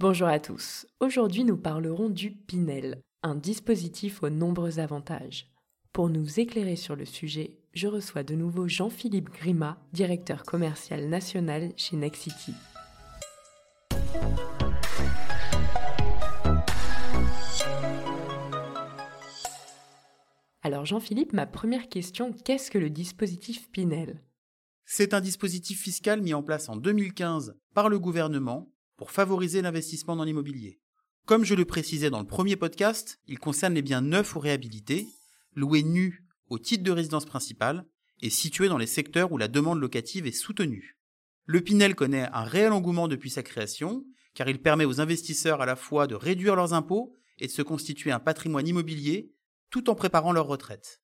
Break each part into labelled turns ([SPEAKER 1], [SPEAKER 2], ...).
[SPEAKER 1] Bonjour à tous. Aujourd'hui, nous parlerons du Pinel, un dispositif aux nombreux avantages. Pour nous éclairer sur le sujet, je reçois de nouveau Jean-Philippe Grima, directeur commercial national chez Nexity. Alors Jean-Philippe, ma première question, qu'est-ce que le dispositif Pinel?
[SPEAKER 2] C'est un dispositif fiscal mis en place en 2015 par le gouvernement pour favoriser l'investissement dans l'immobilier. Comme je le précisais dans le premier podcast, il concerne les biens neufs ou réhabilités, loués nus au titre de résidence principale et situés dans les secteurs où la demande locative est soutenue. Le Pinel connaît un réel engouement depuis sa création, car il permet aux investisseurs à la fois de réduire leurs impôts et de se constituer un patrimoine immobilier tout en préparant leur retraite.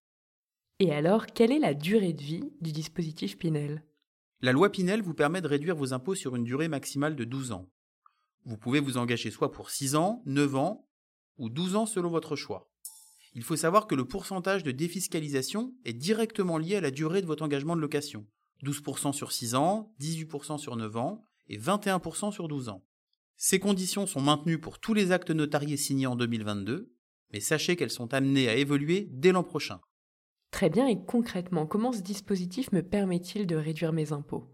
[SPEAKER 1] Et alors, quelle est la durée de vie du dispositif Pinel?
[SPEAKER 2] La loi Pinel vous permet de réduire vos impôts sur une durée maximale de 12 ans. Vous pouvez vous engager soit pour 6 ans, 9 ans ou 12 ans selon votre choix. Il faut savoir que le pourcentage de défiscalisation est directement lié à la durée de votre engagement de location. 12% sur 6 ans, 18% sur 9 ans et 21% sur 12 ans. Ces conditions sont maintenues pour tous les actes notariés signés en 2022, mais sachez qu'elles sont amenées à évoluer dès l'an prochain.
[SPEAKER 1] Très bien, et concrètement, comment ce dispositif me permet-il de réduire mes impôts?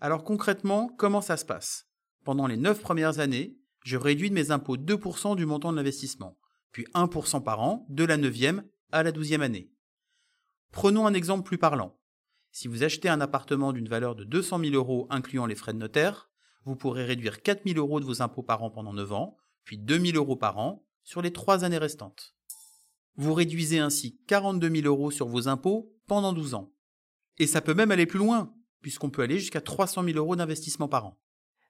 [SPEAKER 2] Alors concrètement, comment ça se passe? Pendant les 9 premières années, je réduis de mes impôts 2% du montant de l'investissement, puis 1% par an de la 9e à la 12e année. Prenons un exemple plus parlant. Si vous achetez un appartement d'une valeur de 200 000 euros incluant les frais de notaire, vous pourrez réduire 4 000 euros de vos impôts par an pendant 9 ans, puis 2 000 euros par an sur les 3 années restantes. Vous réduisez ainsi 42 000 euros sur vos impôts pendant 12 ans. Et ça peut même aller plus loin, puisqu'on peut aller jusqu'à 300 000 euros d'investissement par an.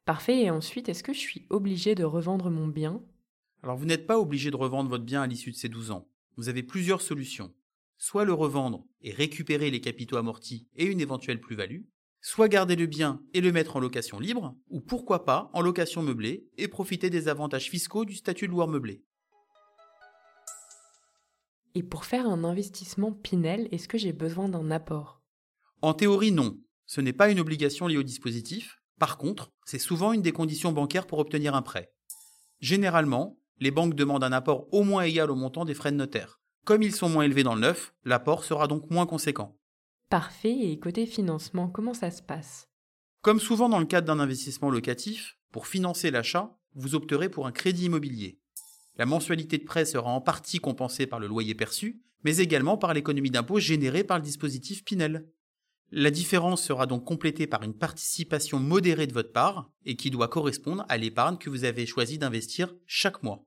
[SPEAKER 1] Parfait, et ensuite, est-ce que je suis obligé de revendre mon bien?
[SPEAKER 2] Alors vous n'êtes pas obligé de revendre votre bien à l'issue de ces 12 ans. Vous avez plusieurs solutions. Soit le revendre et récupérer les capitaux amortis et une éventuelle plus-value, soit garder le bien et le mettre en location libre, ou pourquoi pas en location meublée et profiter des avantages fiscaux du statut de loueur meublé.
[SPEAKER 1] Et pour faire un investissement Pinel, est-ce que j'ai besoin d'un apport?
[SPEAKER 2] En théorie, non. Ce n'est pas une obligation liée au dispositif, par contre, c'est souvent une des conditions bancaires pour obtenir un prêt. Généralement, les banques demandent un apport au moins égal au montant des frais de notaire. Comme ils sont moins élevés dans le neuf, l'apport sera donc moins conséquent.
[SPEAKER 1] Parfait, et côté financement, comment ça se passe?
[SPEAKER 2] Comme souvent dans le cadre d'un investissement locatif, pour financer l'achat, vous opterez pour un crédit immobilier. La mensualité de prêt sera en partie compensée par le loyer perçu, mais également par l'économie d'impôt générée par le dispositif Pinel. La différence sera donc complétée par une participation modérée de votre part et qui doit correspondre à l'épargne que vous avez choisi d'investir chaque mois.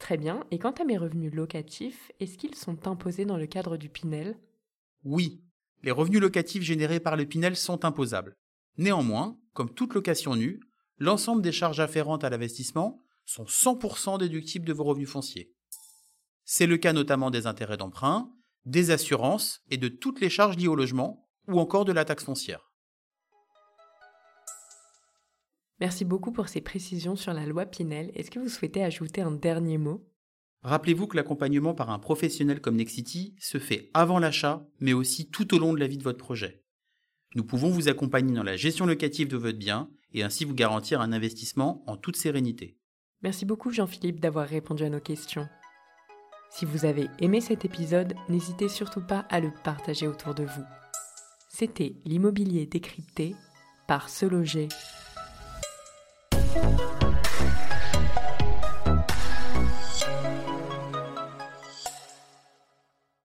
[SPEAKER 1] Très bien, et quant à mes revenus locatifs, est-ce qu'ils sont imposés dans le cadre du Pinel?
[SPEAKER 2] Oui, les revenus locatifs générés par le Pinel sont imposables. Néanmoins, comme toute location nue, l'ensemble des charges afférentes à l'investissement sont 100% déductibles de vos revenus fonciers. C'est le cas notamment des intérêts d'emprunt, des assurances et de toutes les charges liées au logement, ou encore de la taxe foncière.
[SPEAKER 1] Merci beaucoup pour ces précisions sur la loi Pinel. Est-ce que vous souhaitez ajouter un dernier mot?
[SPEAKER 2] Rappelez-vous que l'accompagnement par un professionnel comme Nexity se fait avant l'achat, mais aussi tout au long de la vie de votre projet. Nous pouvons vous accompagner dans la gestion locative de votre bien et ainsi vous garantir un investissement en toute sérénité.
[SPEAKER 1] Merci beaucoup Jean-Philippe d'avoir répondu à nos questions. Si vous avez aimé cet épisode, n'hésitez surtout pas à le partager autour de vous. C'était l'immobilier décrypté par Se Loger.